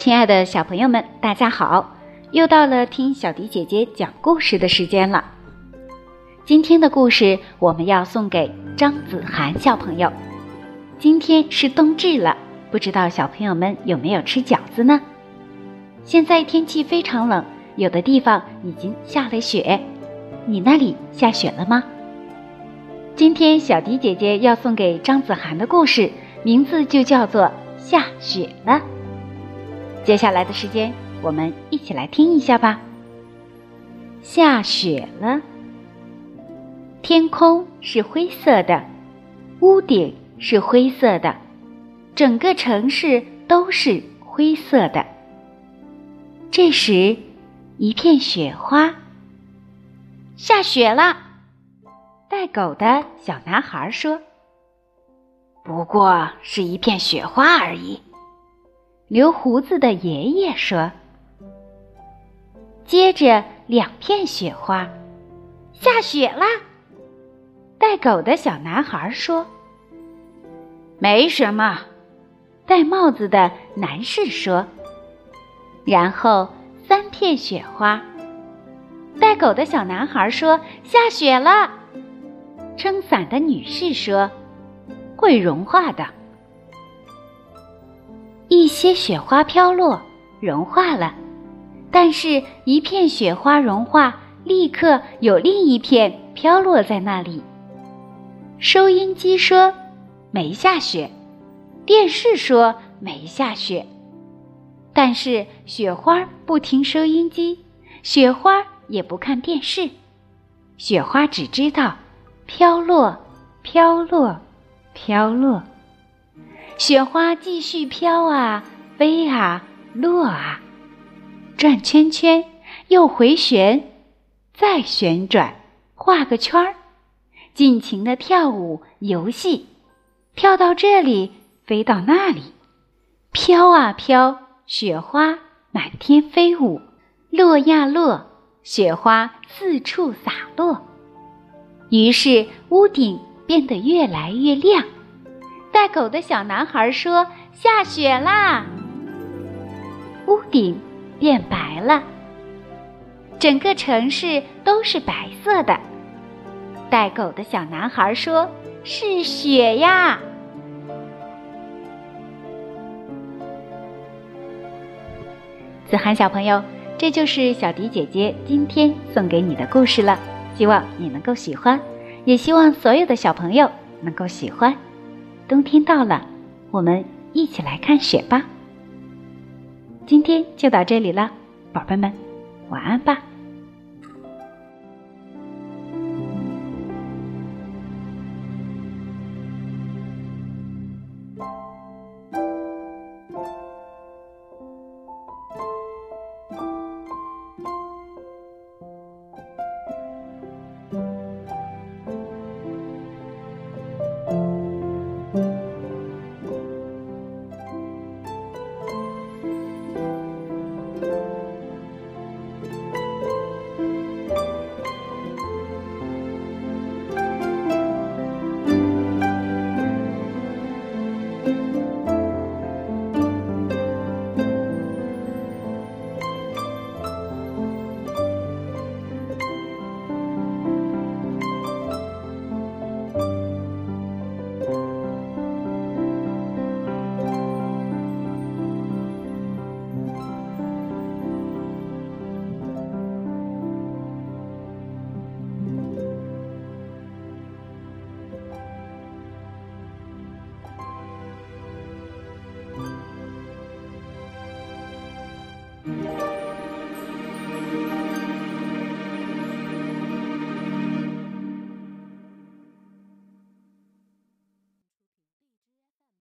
亲爱的小朋友们，大家好！又到了听小迪姐姐讲故事的时间了。今天的故事我们要送给张子涵小朋友。今天是冬至了，不知道小朋友们有没有吃饺子呢？现在天气非常冷，有的地方已经下了雪。你那里下雪了吗？今天小迪姐姐要送给张子涵的故事，名字就叫做《下雪了》。接下来的时间，我们一起来听一下吧。下雪了，天空是灰色的，屋顶是灰色的，整个城市都是灰色的。这时，一片雪花。下雪了，带狗的小男孩说：“不过是一片雪花而已。”留胡子的爷爷说：“接着两片雪花，下雪啦。”带狗的小男孩说：“没什么。”戴帽子的男士说：“然后三片雪花。”带狗的小男孩说：“下雪了。”撑伞的女士说：“会融化的。”一些雪花飘落，融化了，但是，一片雪花融化，立刻有另一片飘落在那里。收音机说没下雪，电视说没下雪，但是雪花不听收音机，雪花也不看电视，雪花只知道飘落，飘落，飘落。雪花继续飘啊，飞啊，落啊，转圈圈，又回旋，再旋转，画个圈儿，尽情的跳舞游戏，跳到这里，飞到那里，飘啊飘，雪花满天飞舞，落呀落，雪花四处洒落，于是屋顶变得越来越亮。带狗的小男孩说：“下雪啦！”屋顶变白了，整个城市都是白色的。带狗的小男孩说：“是雪呀！”子涵小朋友，这就是小迪姐姐今天送给你的故事了，希望你能够喜欢，也希望所有的小朋友能够喜欢。冬天到了，我们一起来看雪吧。今天就到这里了，宝贝们，晚安吧。